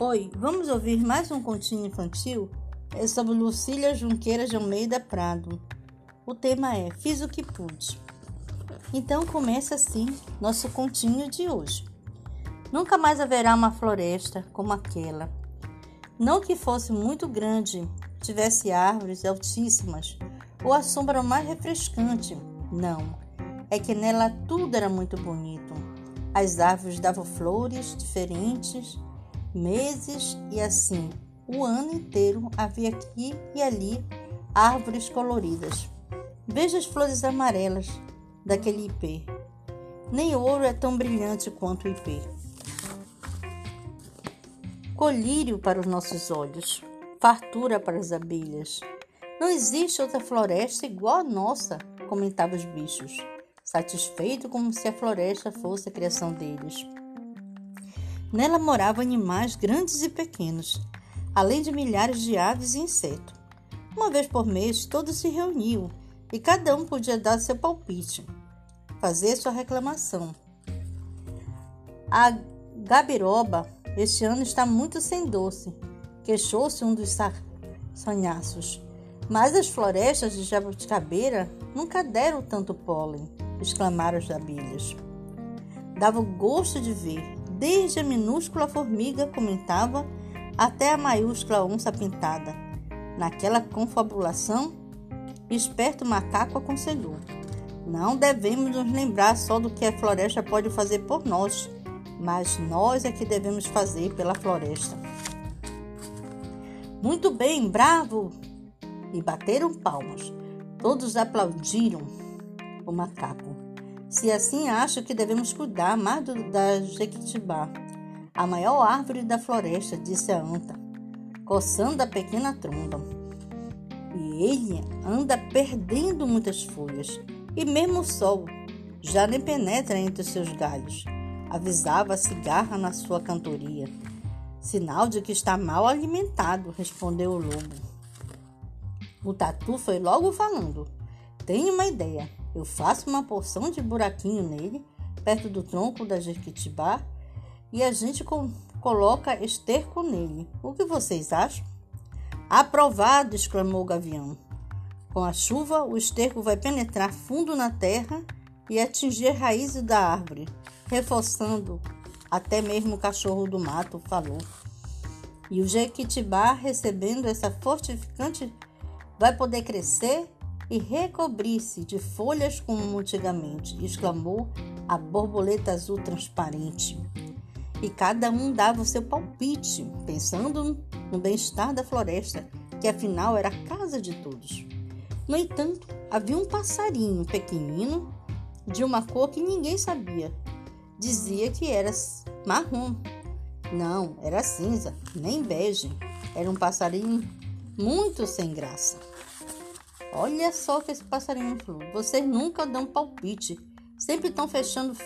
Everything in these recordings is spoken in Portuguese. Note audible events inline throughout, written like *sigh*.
Oi, vamos ouvir mais um continho infantil? É sobre Lucília Junqueira de Almeida Prado. O tema é Fiz o que pude. Então começa assim nosso continho de hoje. Nunca mais haverá uma floresta como aquela. Não que fosse muito grande, tivesse árvores altíssimas ou a sombra mais refrescante. Não, é que nela tudo era muito bonito. As árvores davam flores diferentes meses e assim o ano inteiro havia aqui e ali árvores coloridas. Veja as flores amarelas daquele ipê. Nem ouro é tão brilhante quanto o ipê. Colírio para os nossos olhos, fartura para as abelhas. Não existe outra floresta igual a nossa, comentavam os bichos, satisfeito como se a floresta fosse a criação deles. Nela moravam animais grandes e pequenos, além de milhares de aves e insetos. Uma vez por mês, todos se reuniam e cada um podia dar seu palpite, fazer sua reclamação. A gabiroba este ano está muito sem doce, queixou-se um dos sonhaços. Mas as florestas de jabuticabeira nunca deram tanto pólen, exclamaram as abelhas. Dava gosto de ver desde a minúscula formiga comentava até a maiúscula onça pintada. Naquela confabulação, esperto macaco aconselhou: Não devemos nos lembrar só do que a floresta pode fazer por nós, mas nós é que devemos fazer pela floresta. Muito bem, bravo! E bateram palmas. Todos aplaudiram o macaco. Se assim acho que devemos cuidar mais do, da Jequitibá, a maior árvore da floresta, disse a anta, coçando a pequena tromba. E ele anda perdendo muitas folhas, e mesmo o sol já nem penetra entre os seus galhos, avisava a cigarra na sua cantoria. Sinal de que está mal alimentado, respondeu o lobo. O tatu foi logo falando. Tenho uma ideia. Eu faço uma porção de buraquinho nele, perto do tronco da jequitibá, e a gente com, coloca esterco nele. O que vocês acham? Aprovado! exclamou o gavião. Com a chuva, o esterco vai penetrar fundo na terra e atingir raízes da árvore, reforçando. Até mesmo o cachorro do mato falou. E o jequitibá, recebendo essa fortificante, vai poder crescer e recobrir-se de folhas como antigamente, exclamou a borboleta azul transparente. E cada um dava o seu palpite, pensando no bem-estar da floresta, que afinal era a casa de todos. No entanto, havia um passarinho pequenino, de uma cor que ninguém sabia. Dizia que era marrom. Não, era cinza, nem bege. Era um passarinho muito sem graça. Olha só que esse passarinho falou. Vocês nunca dão palpite. Sempre estão fechando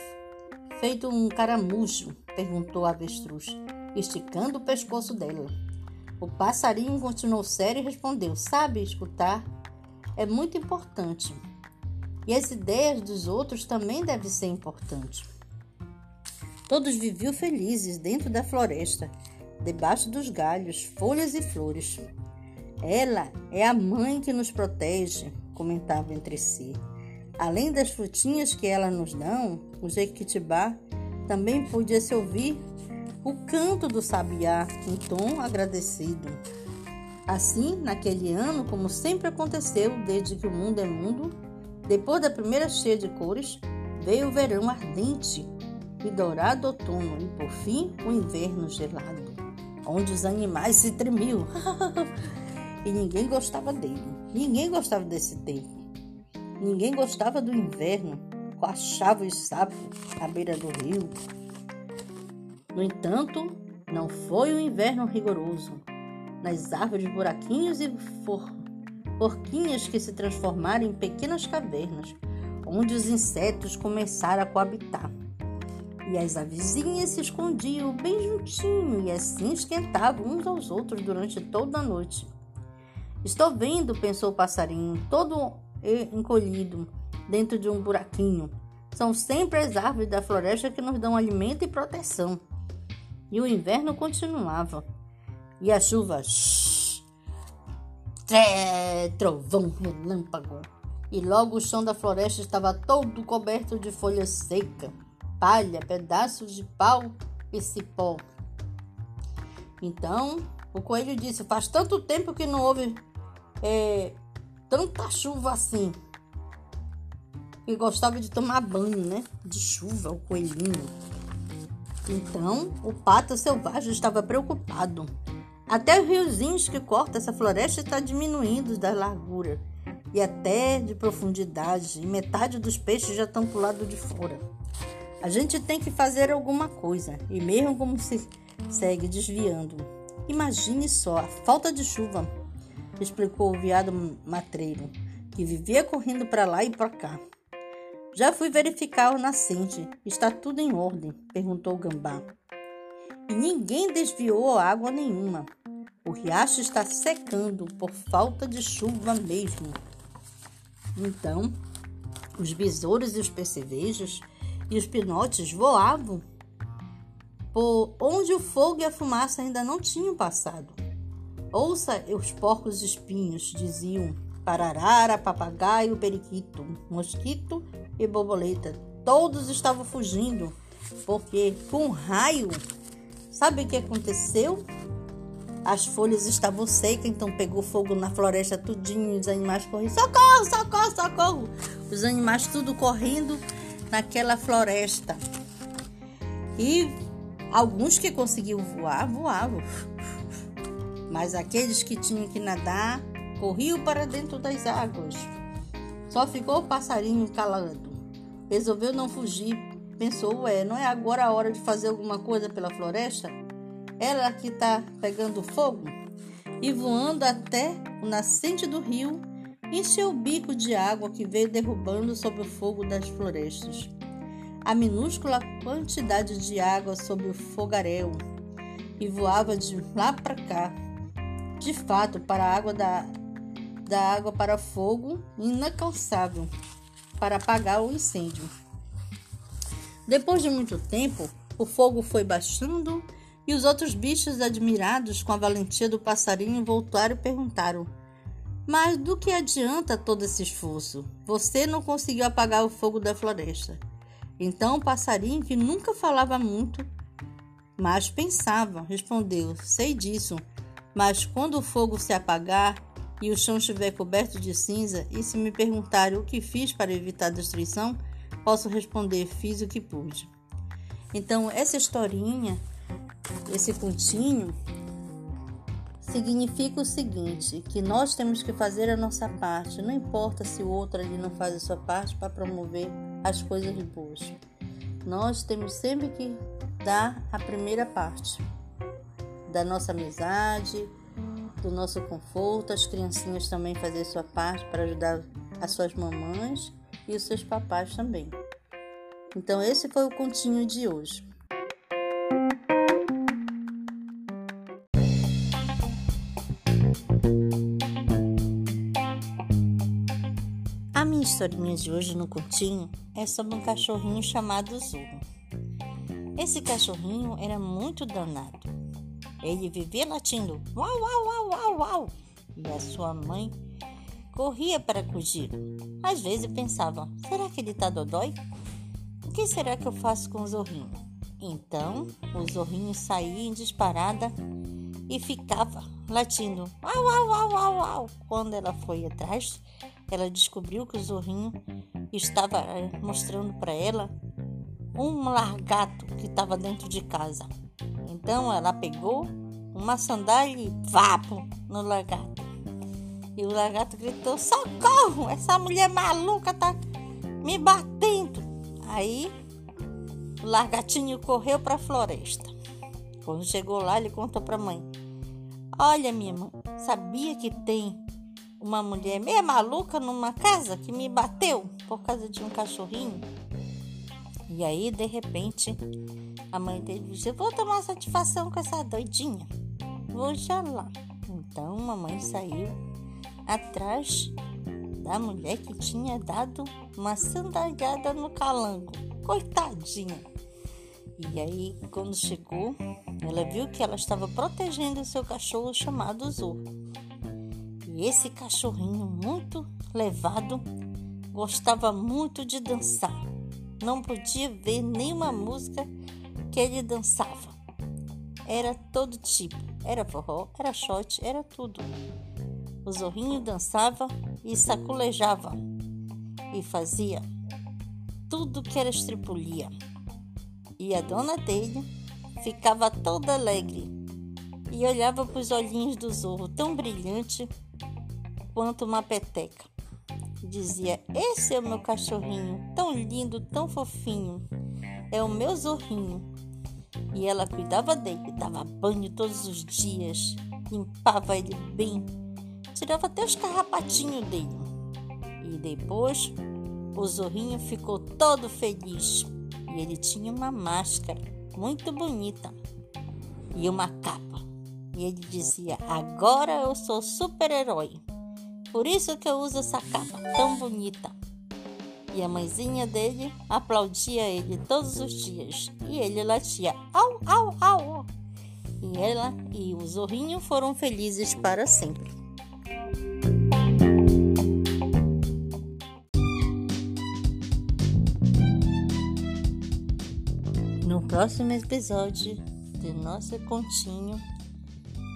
feito um caramujo, perguntou a avestruz, esticando o pescoço dela. O passarinho continuou sério e respondeu: Sabe escutar? É muito importante. E as ideias dos outros também devem ser importantes. Todos viviam felizes dentro da floresta, debaixo dos galhos, folhas e flores. Ela é a mãe que nos protege, comentavam entre si. Além das frutinhas que ela nos dão, o jequitibá também podia se ouvir o canto do sabiá em tom agradecido. Assim, naquele ano, como sempre aconteceu desde que o mundo é mundo, depois da primeira cheia de cores, veio o verão ardente e dourado outono e, por fim, o inverno gelado, onde os animais se tremiam. *laughs* e ninguém gostava dele. Ninguém gostava desse tempo. Ninguém gostava do inverno, coachava os sapos à beira do rio. No entanto, não foi um inverno rigoroso. Nas árvores, buraquinhos e for... que se transformaram em pequenas cavernas, onde os insetos começaram a coabitar. E as avezinhas se escondiam bem juntinho e assim esquentavam uns aos outros durante toda a noite. Estou vendo, pensou o passarinho, todo encolhido dentro de um buraquinho. São sempre as árvores da floresta que nos dão alimento e proteção. e o inverno continuava. E a chuva, shh, tré, trovão, relâmpago. E logo o chão da floresta estava todo coberto de folha seca, palha, pedaços de pau e cipó. Então o coelho disse: Faz tanto tempo que não houve é, tanta chuva assim. E gostava de tomar banho, né? De chuva, o coelhinho. Então, o pato selvagem estava preocupado. Até os riozinhos que cortam essa floresta está diminuindo da largura e até de profundidade, e metade dos peixes já estão para o lado de fora. A gente tem que fazer alguma coisa, e mesmo como se segue desviando. Imagine só a falta de chuva, explicou o veado matreiro, que vivia correndo para lá e para cá. Já fui verificar o nascente. Está tudo em ordem? perguntou o gambá. E ninguém desviou água nenhuma. O riacho está secando por falta de chuva mesmo. Então, os besouros e os percevejos e os pinotes voavam por onde o fogo e a fumaça ainda não tinham passado. Ouça os porcos espinhos, diziam pararara, papagaio, periquito, mosquito e borboleta. Todos estavam fugindo, porque com um raio, sabe o que aconteceu? As folhas estavam secas, então pegou fogo na floresta tudinho, os animais correndo, socorro, socorro, socorro. Os animais tudo correndo naquela floresta. E alguns que conseguiam voar, voavam. Mas aqueles que tinham que nadar, corriam para dentro das águas. Só ficou o passarinho calado. Resolveu não fugir. Pensou, ué, não é agora a hora de fazer alguma coisa pela floresta? Ela que está pegando fogo? E voando até o nascente do rio, encheu o bico de água que veio derrubando sobre o fogo das florestas. A minúscula quantidade de água sobre o fogaréu e voava de lá para cá. De fato, para a água da, da água para fogo, inalcançável para apagar o incêndio. Depois de muito tempo, o fogo foi baixando e os outros bichos, admirados com a valentia do passarinho, voltaram e perguntaram: Mas do que adianta todo esse esforço? Você não conseguiu apagar o fogo da floresta. Então o passarinho, que nunca falava muito, mas pensava, respondeu: Sei disso, mas quando o fogo se apagar, e o chão estiver coberto de cinza, e se me perguntarem o que fiz para evitar a destruição, posso responder: fiz o que pude. Então, essa historinha, esse pontinho, significa o seguinte: que nós temos que fazer a nossa parte, não importa se o outro ali não faz a sua parte para promover as coisas boas. Nós temos sempre que dar a primeira parte da nossa amizade, do nosso conforto, as criancinhas também fazer sua parte para ajudar as suas mamães e os seus papais também. Então esse foi o continho de hoje. A minha historinha de hoje no continho é sobre um cachorrinho chamado Zorro. Esse cachorrinho era muito danado ele vivia latindo uau, uau, uau, uau, uau. E a sua mãe corria para fugir. Às vezes pensava: será que ele está dodói? O que será que eu faço com o zorrinho? Então o zorrinho saía em disparada e ficava latindo uau, uau, uau, uau, uau. Quando ela foi atrás, ela descobriu que o zorrinho estava eh, mostrando para ela um largato que estava dentro de casa. Então ela pegou uma sandália e vapo no lagarto. E o lagarto gritou: Socorro! Essa mulher maluca tá me batendo. Aí o largatinho correu para a floresta. Quando chegou lá, ele contou para a mãe: Olha, minha mãe, sabia que tem uma mulher meia maluca numa casa que me bateu por causa de um cachorrinho? E aí, de repente, a mãe dele disse: Eu vou tomar satisfação com essa doidinha. Vou já lá. Então, a mãe saiu atrás da mulher que tinha dado uma sandalhada no calango. Coitadinha. E aí, quando chegou, ela viu que ela estava protegendo seu cachorro chamado Zorro. E esse cachorrinho muito levado gostava muito de dançar. Não podia ver nenhuma música que ele dançava. Era todo tipo, era forró, era shot, era tudo. O zorrinho dançava e saculejava e fazia tudo que era estripulia. E a dona dele ficava toda alegre e olhava para os olhinhos do zorro tão brilhante quanto uma peteca. Dizia: Esse é o meu cachorrinho, tão lindo, tão fofinho. É o meu zorrinho. E ela cuidava dele, dava banho todos os dias, limpava ele bem, tirava até os carrapatinhos dele. E depois o zorrinho ficou todo feliz e ele tinha uma máscara muito bonita e uma capa. E ele dizia: Agora eu sou super-herói. Por isso que eu uso essa capa tão bonita. E a mãezinha dele aplaudia ele todos os dias. E ele latia: Au, au, au. E ela e o zorrinho foram felizes para sempre. No próximo episódio do nosso continho,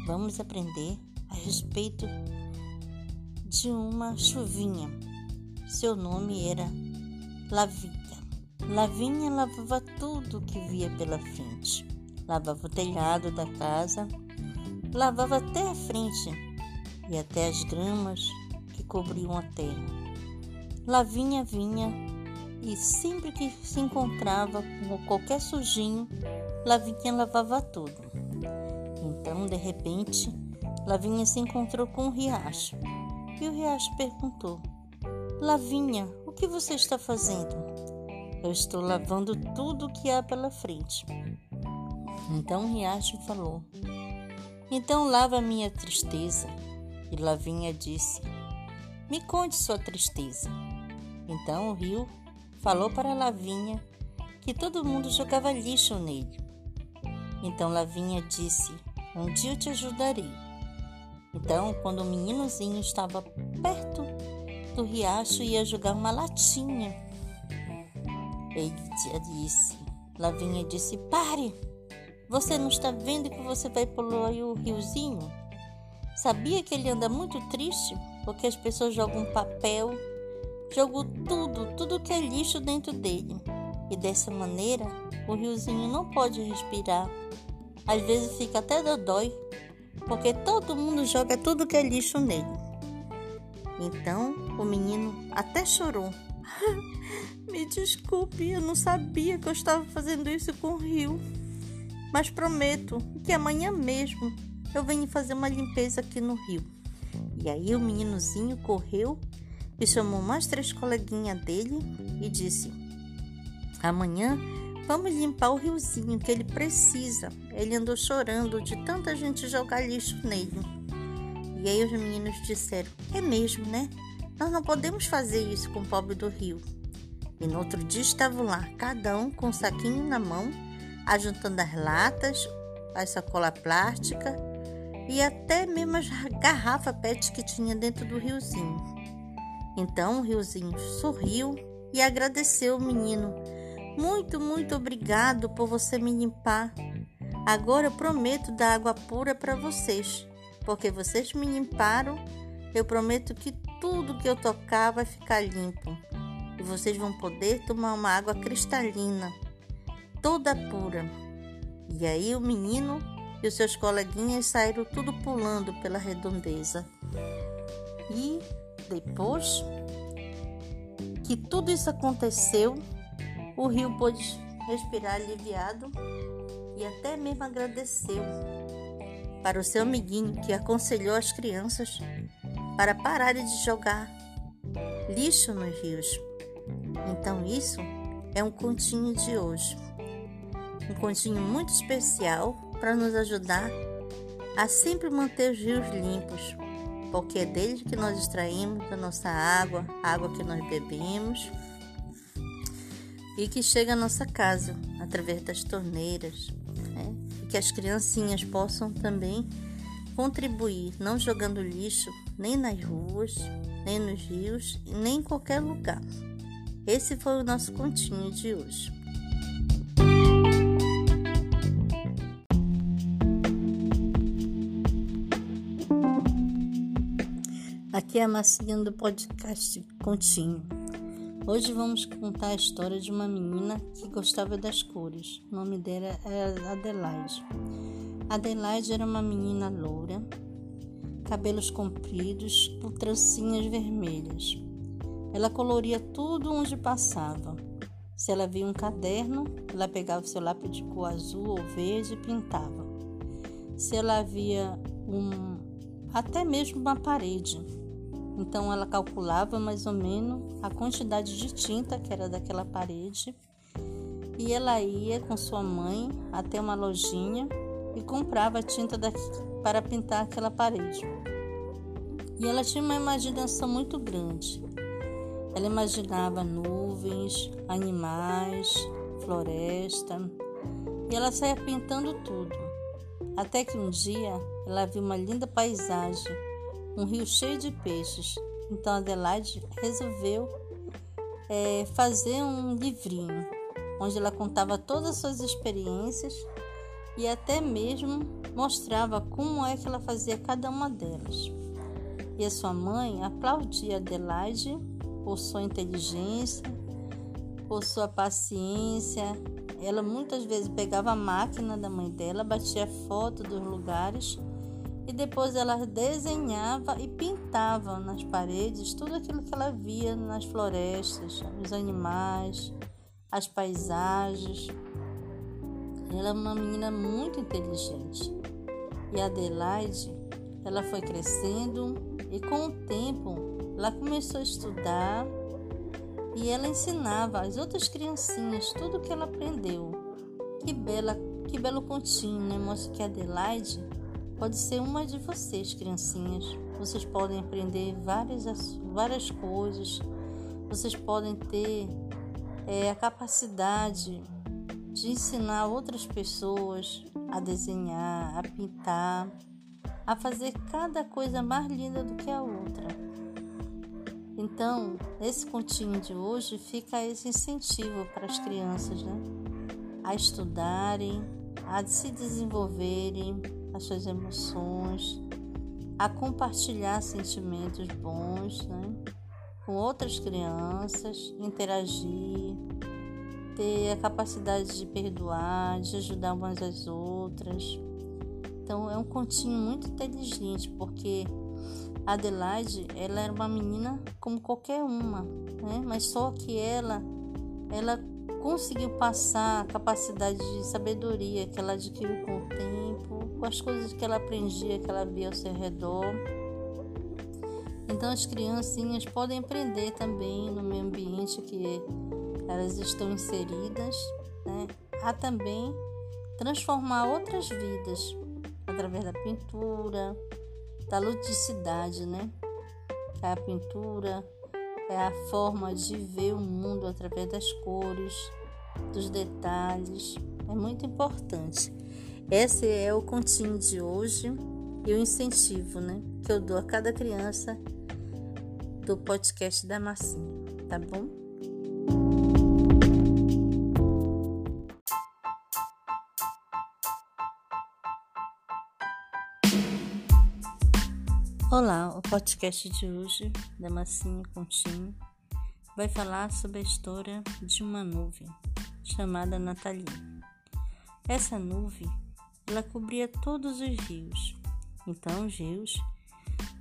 vamos aprender a respeito de uma chuvinha. Seu nome era Lavinha. Lavinha lavava tudo que via pela frente. Lavava o telhado da casa, lavava até a frente e até as gramas que cobriam a terra. Lavinha vinha e sempre que se encontrava com qualquer sujinho, Lavinha lavava tudo. Então, de repente, Lavinha se encontrou com um riacho. E o riacho perguntou: Lavinha, o que você está fazendo? Eu estou lavando tudo que há pela frente. Então o riacho falou: Então lava a minha tristeza. E Lavinha disse: Me conte sua tristeza. Então o rio falou para Lavinha que todo mundo jogava lixo nele. Então Lavinha disse: Um dia eu te ajudarei. Então, quando o meninozinho estava perto do riacho, ia jogar uma latinha. Ele disse: Lavinha disse: Pare! Você não está vendo que você vai poluir o riozinho? Sabia que ele anda muito triste porque as pessoas jogam papel, jogam tudo, tudo que é lixo dentro dele. E dessa maneira, o riozinho não pode respirar. Às vezes fica até dodói, porque todo mundo joga tudo que é lixo nele. Então o menino até chorou. *laughs* Me desculpe, eu não sabia que eu estava fazendo isso com o rio. Mas prometo que amanhã mesmo eu venho fazer uma limpeza aqui no rio. E aí o meninozinho correu e chamou mais três coleguinhas dele e disse: Amanhã vamos limpar o riozinho que ele precisa. Ele andou chorando de tanta gente jogar lixo nele. E aí os meninos disseram: É mesmo, né? Nós não podemos fazer isso com o pobre do rio. E no outro dia estavam lá, cada um com um saquinho na mão, ajuntando as latas, a sacola plástica e até mesmo as garrafas PET que tinha dentro do riozinho. Então o riozinho sorriu e agradeceu o menino. Muito, muito obrigado por você me limpar. Agora eu prometo dar água pura para vocês, porque vocês me limparam. Eu prometo que tudo que eu tocar vai ficar limpo e vocês vão poder tomar uma água cristalina, toda pura. E aí o menino e os seus coleguinhas saíram tudo pulando pela redondeza. E depois que tudo isso aconteceu, o rio pôde respirar aliviado e até mesmo agradeceu para o seu amiguinho que aconselhou as crianças para pararem de jogar lixo nos rios. Então, isso é um continho de hoje. Um continho muito especial para nos ajudar a sempre manter os rios limpos, porque é deles que nós extraímos a nossa água, a água que nós bebemos. E que chega à nossa casa através das torneiras, né? e que as criancinhas possam também contribuir, não jogando lixo nem nas ruas, nem nos rios, nem em qualquer lugar. Esse foi o nosso continho de hoje. Aqui é a Massinha do podcast Continho. Hoje vamos contar a história de uma menina que gostava das cores. O nome dela era Adelaide. Adelaide era uma menina loura, cabelos compridos por trancinhas vermelhas. Ela coloria tudo onde passava. Se ela via um caderno, ela pegava seu lápis de cor azul ou verde e pintava. Se ela via um até mesmo uma parede, então ela calculava mais ou menos a quantidade de tinta que era daquela parede e ela ia com sua mãe até uma lojinha e comprava tinta para pintar aquela parede. E ela tinha uma imaginação muito grande. Ela imaginava nuvens, animais, floresta, e ela saía pintando tudo. Até que um dia ela viu uma linda paisagem um rio cheio de peixes. Então Adelaide resolveu é, fazer um livrinho onde ela contava todas as suas experiências e até mesmo mostrava como é que ela fazia cada uma delas. E a sua mãe aplaudia Adelaide por sua inteligência, por sua paciência. Ela muitas vezes pegava a máquina da mãe dela, batia foto dos lugares e depois ela desenhava e pintava nas paredes tudo aquilo que ela via nas florestas, os animais, as paisagens. Ela é uma menina muito inteligente. E Adelaide, ela foi crescendo e com o tempo ela começou a estudar e ela ensinava às outras criancinhas tudo o que ela aprendeu. Que bela, que belo continho, né? Mostra que Adelaide pode ser uma de vocês, criancinhas. Vocês podem aprender várias, várias coisas, vocês podem ter é, a capacidade de ensinar outras pessoas a desenhar, a pintar, a fazer cada coisa mais linda do que a outra. Então, esse continho de hoje fica esse incentivo para as crianças, né? A estudarem, a se desenvolverem, as suas emoções, a compartilhar sentimentos bons né? com outras crianças, interagir, ter a capacidade de perdoar, de ajudar umas às outras. Então é um continho muito inteligente, porque Adelaide ela era uma menina como qualquer uma, né? mas só que ela, ela conseguiu passar a capacidade de sabedoria que ela adquiriu com o tempo, com as coisas que ela aprendia, que ela via ao seu redor. Então as criancinhas podem aprender também no meio ambiente que elas estão inseridas, né? a também transformar outras vidas através da pintura, da ludicidade, né? A pintura é a forma de ver o mundo através das cores, dos detalhes. É muito importante. Esse é o continho de hoje e o incentivo né, que eu dou a cada criança do podcast da Massinha, tá bom? Olá, o podcast de hoje da Massinha Continho vai falar sobre a história de uma nuvem chamada Nathalie. Essa nuvem ela cobria todos os rios. Então os rios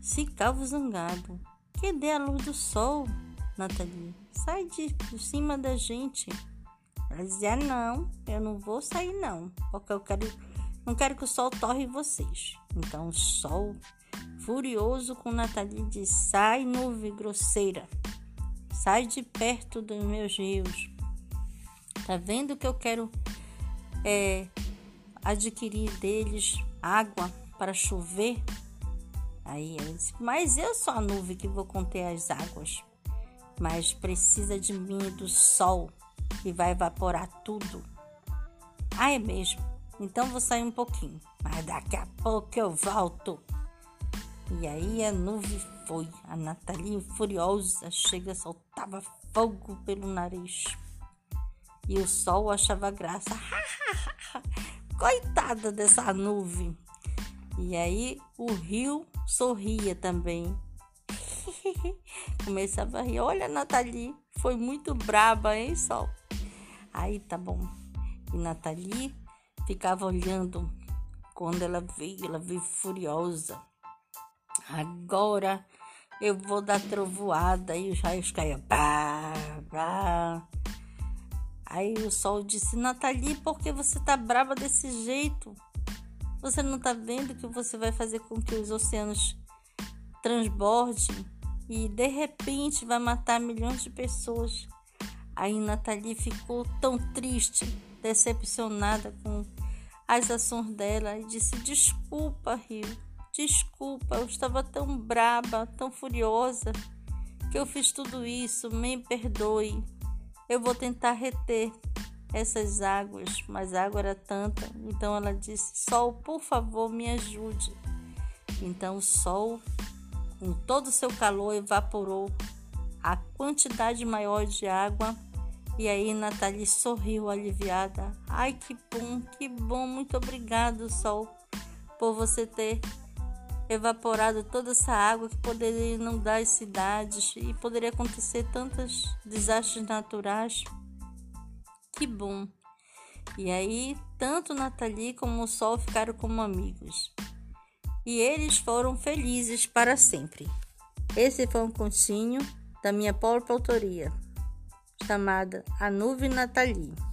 ficavam zangados. Que dê a luz do sol, Nathalie. Sai de, cima da gente. Ela dizia, não, eu não vou sair não, porque eu quero, não quero que o sol torre vocês. Então o sol Furioso com Nathalie disse: Sai, nuvem grosseira, sai de perto dos meus rios. Tá vendo que eu quero é, adquirir deles água para chover? Aí ela disse: Mas eu sou a nuvem que vou conter as águas, mas precisa de mim do sol e vai evaporar tudo. Ah, é mesmo? Então vou sair um pouquinho, mas daqui a pouco eu volto. E aí a nuvem foi. A Natalia, furiosa, chega, soltava fogo pelo nariz. E o sol achava graça. *laughs* Coitada dessa nuvem. E aí o rio sorria também. *laughs* Começava a rir. Olha, Nathalie, foi muito braba, hein, Sol? Aí tá bom. E Nathalie ficava olhando quando ela veio, ela veio furiosa. Agora eu vou dar trovoada. E os raios caíam. Pá, pá. Aí o sol disse: Nathalie, por que você tá brava desse jeito? Você não tá vendo que você vai fazer com que os oceanos transbordem e de repente vai matar milhões de pessoas? Aí Nathalie ficou tão triste, decepcionada com as ações dela e disse: Desculpa, Rio, desculpa, eu estava tão braba, tão furiosa que eu fiz tudo isso, me perdoe. Eu vou tentar reter essas águas, mas a água era tanta. Então ela disse: Sol, por favor, me ajude. Então o sol, com todo o seu calor, evaporou a quantidade maior de água. E aí Nathalie sorriu aliviada. Ai, que bom, que bom, muito obrigado, sol, por você ter evaporado toda essa água que poderia inundar as cidades e poderia acontecer tantos desastres naturais. Que bom! E aí, tanto Nathalie como o Sol ficaram como amigos. E eles foram felizes para sempre. Esse foi um continho da minha própria autoria, chamada A Nuvem Nathalie.